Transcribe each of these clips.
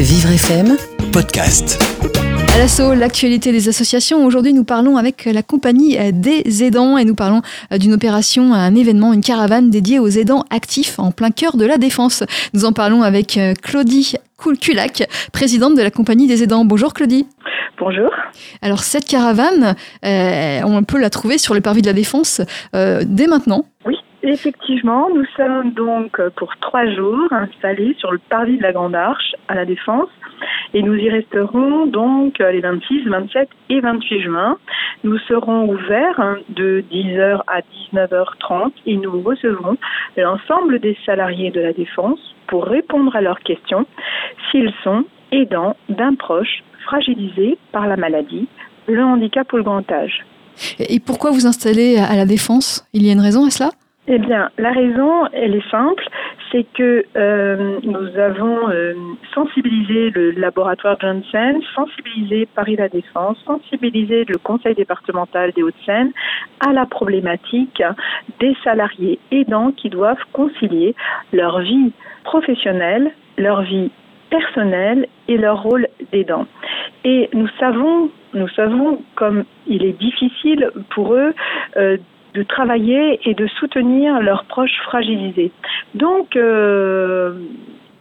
Vivre FM Podcast. À l'assaut, l'actualité des associations. Aujourd'hui, nous parlons avec la compagnie des aidants et nous parlons d'une opération, un événement, une caravane dédiée aux aidants actifs en plein cœur de la défense. Nous en parlons avec Claudie Coulculac, présidente de la compagnie des aidants. Bonjour Claudie. Bonjour. Alors cette caravane, euh, on peut la trouver sur le parvis de la Défense euh, dès maintenant. Oui, effectivement, nous sommes donc pour trois jours installés sur le parvis de la Grande Arche à la Défense et nous y resterons donc les 26, 27 et 28 juin. Nous serons ouverts de 10h à 19h30 et nous recevrons l'ensemble des salariés de la Défense pour répondre à leurs questions s'ils sont aidants d'un proche fragilisé par la maladie, le handicap ou le grand âge. Et pourquoi vous installez à la Défense? Il y a une raison à cela? Eh bien, la raison, elle est simple, c'est que euh, nous avons euh, sensibilisé le laboratoire Johnson, sensibilisé Paris La Défense, sensibilisé le conseil départemental des Hauts-de-Seine à la problématique des salariés aidants qui doivent concilier leur vie professionnelle, leur vie personnelle et leur rôle d'aidant. Et nous savons, nous savons comme il est difficile pour eux euh, de travailler et de soutenir leurs proches fragilisés. Donc, euh,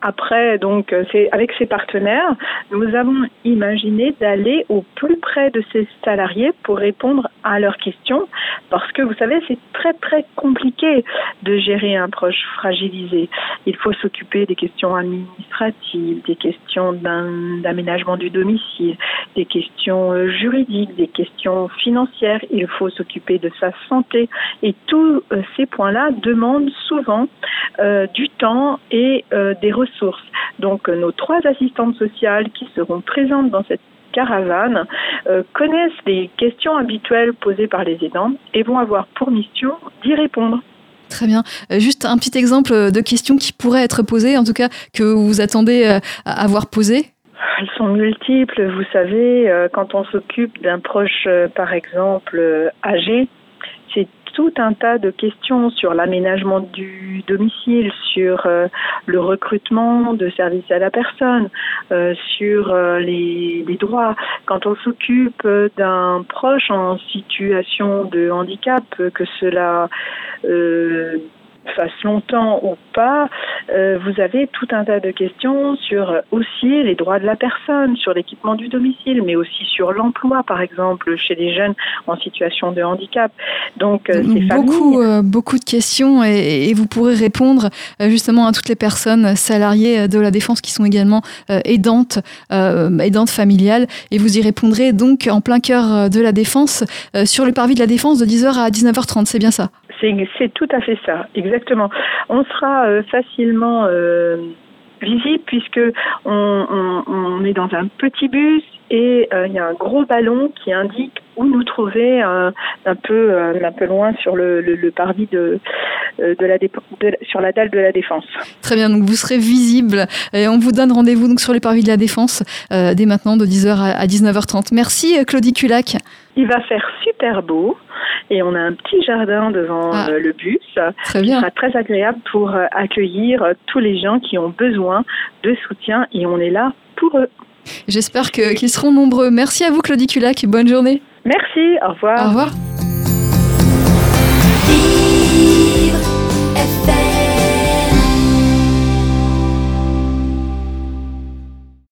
après, donc, c'est avec ces partenaires, nous avons imaginé d'aller au plus près de ces salariés pour répondre à leurs questions, parce que vous savez, c'est très très compliqué de gérer un proche fragilisé. Il faut s'occuper des questions administratives, des questions d'aménagement du domicile, des questions euh, juridiques, des questions financières. Il faut s'occuper de sa santé, et tous euh, ces points-là demandent souvent euh, du temps et des ressources donc nos trois assistantes sociales qui seront présentes dans cette caravane euh, connaissent les questions habituelles posées par les aidants et vont avoir pour mission d'y répondre. Très bien. Euh, juste un petit exemple de questions qui pourraient être posées, en tout cas que vous attendez euh, à avoir posées elles sont multiples. Vous savez, quand on s'occupe d'un proche, par exemple, âgé, tout un tas de questions sur l'aménagement du domicile, sur euh, le recrutement de services à la personne, euh, sur euh, les, les, droits. Quand on s'occupe d'un proche en situation de handicap, que cela fasse longtemps ou pas, euh, vous avez tout un tas de questions sur aussi les droits de la personne, sur l'équipement du domicile, mais aussi sur l'emploi, par exemple, chez les jeunes en situation de handicap. Donc, euh, beaucoup, euh, beaucoup de questions et, vous pourrez répondre justement à toutes les personnes salariées de la défense qui sont également aidantes, aidantes familiales, et vous y répondrez donc en plein cœur de la défense sur le parvis de la défense de 10h à 19h30. C'est bien ça? C'est tout à fait ça, exactement. On sera euh, facilement euh, visible puisque on, est dans un petit bus et euh, il y a un gros ballon qui indique où nous trouver un peu un peu loin sur le, parvis de de la sur la dalle de la défense. Très bien, donc vous serez visible et on vous donne rendez-vous donc sur le parvis de la défense dès maintenant de 10h à 19h30. Merci Claudie Culac. Il va faire super beau et on a un petit jardin devant ah. euh, le bus très qui sera très agréable pour euh, accueillir euh, tous les gens qui ont besoin de soutien et on est là pour eux. J'espère qu'ils seront nombreux. Merci à vous Claudie Culac, bonne journée. Merci, au revoir. Au revoir.